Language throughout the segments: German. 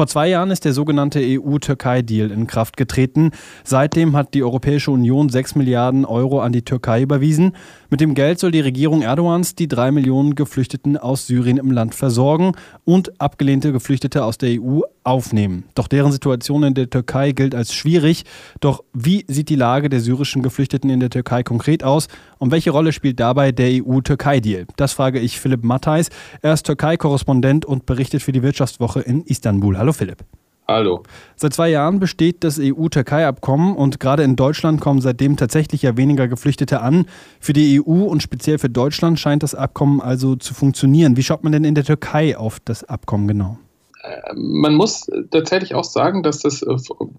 Vor zwei Jahren ist der sogenannte EU-Türkei-Deal in Kraft getreten. Seitdem hat die Europäische Union 6 Milliarden Euro an die Türkei überwiesen. Mit dem Geld soll die Regierung Erdogans die drei Millionen Geflüchteten aus Syrien im Land versorgen und abgelehnte Geflüchtete aus der EU aufnehmen. Doch deren Situation in der Türkei gilt als schwierig. Doch wie sieht die Lage der syrischen Geflüchteten in der Türkei konkret aus und welche Rolle spielt dabei der EU-Türkei-Deal? Das frage ich Philipp Mattheis. Er ist Türkei-Korrespondent und berichtet für die Wirtschaftswoche in Istanbul. Hallo Philipp. Hallo. Seit zwei Jahren besteht das EU-Türkei-Abkommen und gerade in Deutschland kommen seitdem tatsächlich ja weniger Geflüchtete an. Für die EU und speziell für Deutschland scheint das Abkommen also zu funktionieren. Wie schaut man denn in der Türkei auf das Abkommen genau? Äh, man muss tatsächlich auch sagen, dass das äh,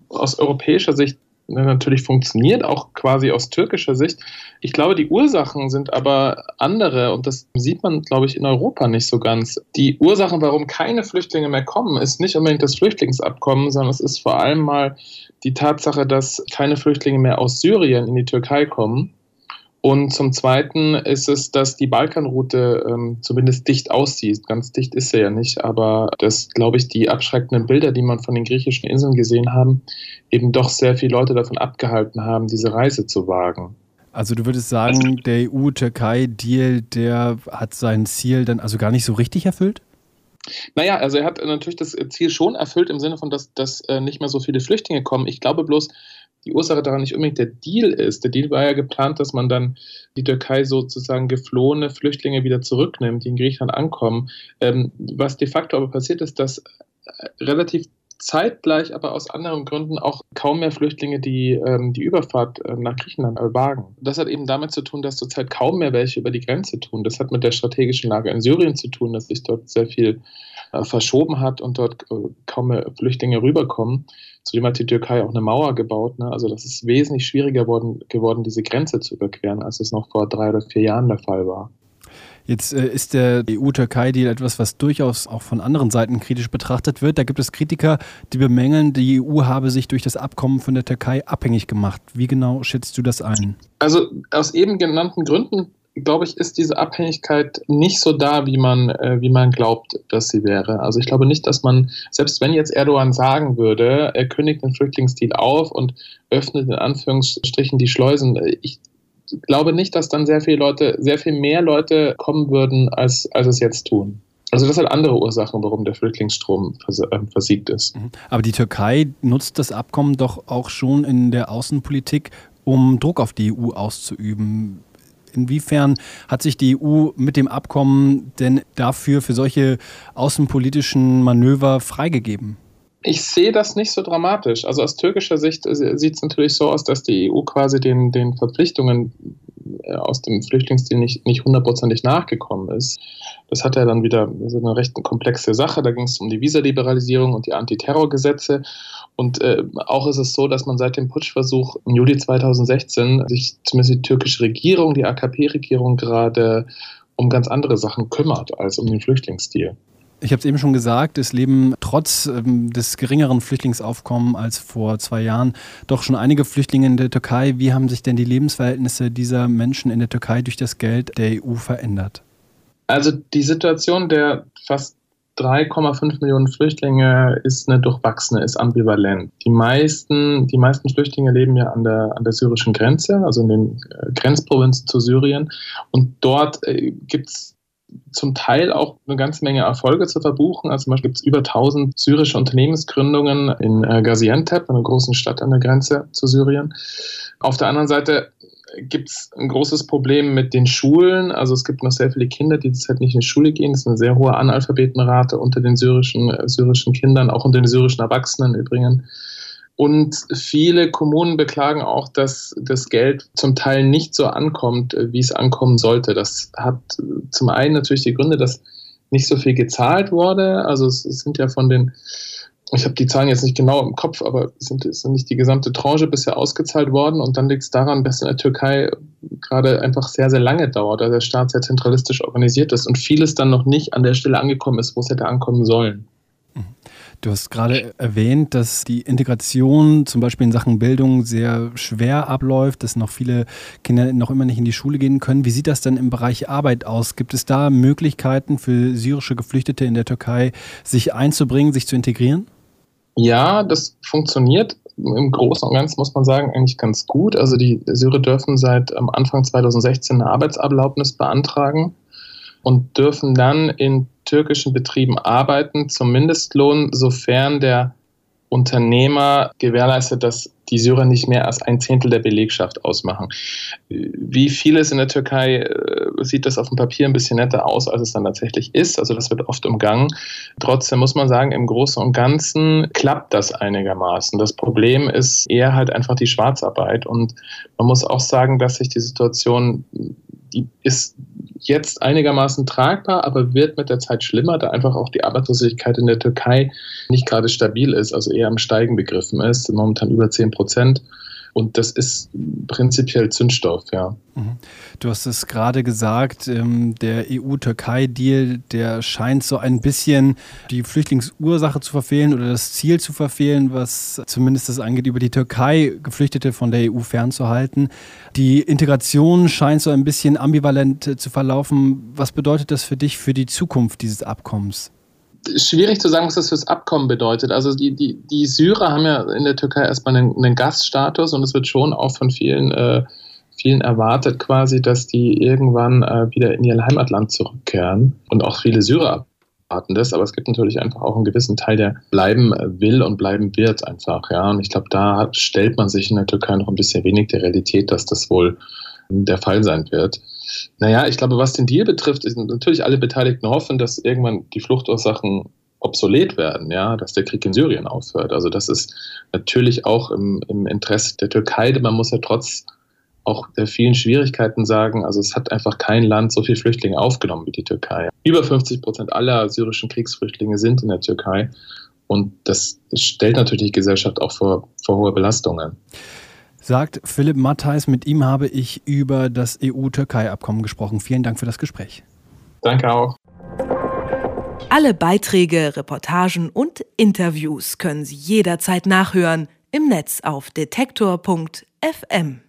aus europäischer Sicht natürlich funktioniert, auch quasi aus türkischer Sicht. Ich glaube, die Ursachen sind aber andere und das sieht man, glaube ich, in Europa nicht so ganz. Die Ursachen, warum keine Flüchtlinge mehr kommen, ist nicht unbedingt das Flüchtlingsabkommen, sondern es ist vor allem mal die Tatsache, dass keine Flüchtlinge mehr aus Syrien in die Türkei kommen und zum Zweiten ist es, dass die Balkanroute ähm, zumindest dicht aussieht. Ganz dicht ist sie ja nicht, aber das, glaube ich, die abschreckenden Bilder, die man von den griechischen Inseln gesehen haben, eben doch sehr viele Leute davon abgehalten haben, diese Reise zu wagen. Also du würdest sagen, der EU-Türkei-Deal, der hat sein Ziel dann also gar nicht so richtig erfüllt? Naja, also er hat natürlich das Ziel schon erfüllt im Sinne von, dass, dass äh, nicht mehr so viele Flüchtlinge kommen. Ich glaube bloß, die Ursache daran nicht unbedingt der Deal ist. Der Deal war ja geplant, dass man dann die Türkei sozusagen geflohene Flüchtlinge wieder zurücknimmt, die in Griechenland ankommen. Ähm, was de facto aber passiert ist, dass äh, relativ zeitgleich, aber aus anderen Gründen auch kaum mehr Flüchtlinge die, ähm, die Überfahrt äh, nach Griechenland wagen. Das hat eben damit zu tun, dass zurzeit kaum mehr welche über die Grenze tun. Das hat mit der strategischen Lage in Syrien zu tun, dass sich dort sehr viel äh, verschoben hat und dort äh, kaum mehr Flüchtlinge rüberkommen. Zudem hat die Türkei auch eine Mauer gebaut. Ne? Also das ist wesentlich schwieriger worden, geworden, diese Grenze zu überqueren, als es noch vor drei oder vier Jahren der Fall war. Jetzt äh, ist der EU-Türkei-Deal etwas, was durchaus auch von anderen Seiten kritisch betrachtet wird. Da gibt es Kritiker, die bemängeln, die EU habe sich durch das Abkommen von der Türkei abhängig gemacht. Wie genau schätzt du das ein? Also aus eben genannten Gründen glaube ich, ist diese Abhängigkeit nicht so da, wie man, äh, wie man glaubt, dass sie wäre. Also ich glaube nicht, dass man, selbst wenn jetzt Erdogan sagen würde, er kündigt den Flüchtlingsdeal auf und öffnet in Anführungsstrichen die Schleusen, ich glaube nicht, dass dann sehr viele Leute, sehr viel mehr Leute kommen würden, als, als es jetzt tun. Also das hat andere Ursachen, warum der Flüchtlingsstrom äh, versiegt ist. Mhm. Aber die Türkei nutzt das Abkommen doch auch schon in der Außenpolitik, um Druck auf die EU auszuüben. Inwiefern hat sich die EU mit dem Abkommen denn dafür für solche außenpolitischen Manöver freigegeben? Ich sehe das nicht so dramatisch. Also aus türkischer Sicht äh, sieht es natürlich so aus, dass die EU quasi den, den Verpflichtungen äh, aus dem Flüchtlingsdeal nicht, nicht hundertprozentig nachgekommen ist. Das hat ja dann wieder so eine recht komplexe Sache. Da ging es um die Visaliberalisierung und die Antiterrorgesetze. Und äh, auch ist es so, dass man seit dem Putschversuch im Juli 2016 sich zumindest die türkische Regierung, die AKP-Regierung gerade um ganz andere Sachen kümmert als um den Flüchtlingsdeal. Ich habe es eben schon gesagt, es leben trotz ähm, des geringeren Flüchtlingsaufkommens als vor zwei Jahren doch schon einige Flüchtlinge in der Türkei. Wie haben sich denn die Lebensverhältnisse dieser Menschen in der Türkei durch das Geld der EU verändert? Also die Situation der fast 3,5 Millionen Flüchtlinge ist eine durchwachsene, ist ambivalent. Die meisten, die meisten Flüchtlinge leben ja an der, an der syrischen Grenze, also in den äh, Grenzprovinzen zu Syrien. Und dort äh, gibt es zum Teil auch eine ganze Menge Erfolge zu verbuchen. Also zum Beispiel gibt es über 1000 syrische Unternehmensgründungen in äh, Gaziantep, einer großen Stadt an der Grenze zu Syrien. Auf der anderen Seite gibt es ein großes Problem mit den Schulen. Also es gibt noch sehr viele Kinder, die derzeit nicht in die Schule gehen. Es ist eine sehr hohe Analphabetenrate unter den syrischen, äh, syrischen Kindern, auch unter den syrischen Erwachsenen übrigens. Und viele Kommunen beklagen auch, dass das Geld zum Teil nicht so ankommt, äh, wie es ankommen sollte. Das hat zum einen natürlich die Gründe, dass nicht so viel gezahlt wurde. Also es, sind ja von den ich habe die Zahlen jetzt nicht genau im Kopf, aber sind, sind nicht die gesamte Tranche bisher ausgezahlt worden. Und dann liegt es daran, dass in der Türkei gerade einfach sehr, sehr lange dauert, also der Staat sehr zentralistisch organisiert ist und vieles dann noch nicht an der Stelle angekommen ist, wo es hätte ankommen sollen. Du hast gerade erwähnt, dass die Integration zum Beispiel in Sachen Bildung sehr schwer abläuft, dass noch viele Kinder noch immer nicht in die Schule gehen können. Wie sieht das denn im Bereich Arbeit aus? Gibt es da Möglichkeiten für syrische Geflüchtete in der Türkei, sich einzubringen, sich zu integrieren? Ja, das funktioniert im Großen und Ganzen, muss man sagen, eigentlich ganz gut. Also die Syrer dürfen seit Anfang 2016 eine Arbeitserlaubnis beantragen und dürfen dann in türkischen Betrieben arbeiten zum Mindestlohn, sofern der Unternehmer gewährleistet, dass die Syrer nicht mehr als ein Zehntel der Belegschaft ausmachen. Wie vieles in der Türkei äh, sieht das auf dem Papier ein bisschen netter aus, als es dann tatsächlich ist. Also das wird oft umgangen. Trotzdem muss man sagen, im Großen und Ganzen klappt das einigermaßen. Das Problem ist eher halt einfach die Schwarzarbeit. Und man muss auch sagen, dass sich die Situation, die ist jetzt einigermaßen tragbar, aber wird mit der Zeit schlimmer, da einfach auch die Arbeitslosigkeit in der Türkei nicht gerade stabil ist, also eher am Steigen begriffen ist, momentan über 10 Prozent. Und das ist prinzipiell Zündstoff, ja. Mhm. Du hast es gerade gesagt, ähm, der EU-Türkei-Deal, der scheint so ein bisschen die Flüchtlingsursache zu verfehlen oder das Ziel zu verfehlen, was zumindest das angeht, über die Türkei Geflüchtete von der EU fernzuhalten. Die Integration scheint so ein bisschen ambivalent zu verlaufen. Was bedeutet das für dich für die Zukunft dieses Abkommens? Schwierig zu sagen, was das fürs Abkommen bedeutet. Also die, die, die Syrer haben ja in der Türkei erstmal einen, einen Gaststatus und es wird schon auch von vielen, äh, vielen erwartet quasi, dass die irgendwann äh, wieder in ihr Heimatland zurückkehren. Und auch viele Syrer erwarten das, aber es gibt natürlich einfach auch einen gewissen Teil, der bleiben will und bleiben wird einfach. Ja, und ich glaube, da stellt man sich in der Türkei noch ein bisschen wenig der Realität, dass das wohl der Fall sein wird. Naja, ich glaube, was den Deal betrifft, ist natürlich alle Beteiligten hoffen, dass irgendwann die Fluchtursachen obsolet werden, ja, dass der Krieg in Syrien aufhört. Also das ist natürlich auch im, im Interesse der Türkei. Man muss ja trotz auch der vielen Schwierigkeiten sagen, also es hat einfach kein Land so viele Flüchtlinge aufgenommen wie die Türkei. Über 50 Prozent aller syrischen Kriegsflüchtlinge sind in der Türkei. Und das stellt natürlich die Gesellschaft auch vor, vor hohe Belastungen sagt Philipp Mattheis. Mit ihm habe ich über das EU-Türkei-Abkommen gesprochen. Vielen Dank für das Gespräch. Danke auch. Alle Beiträge, Reportagen und Interviews können Sie jederzeit nachhören im Netz auf detektor.fm.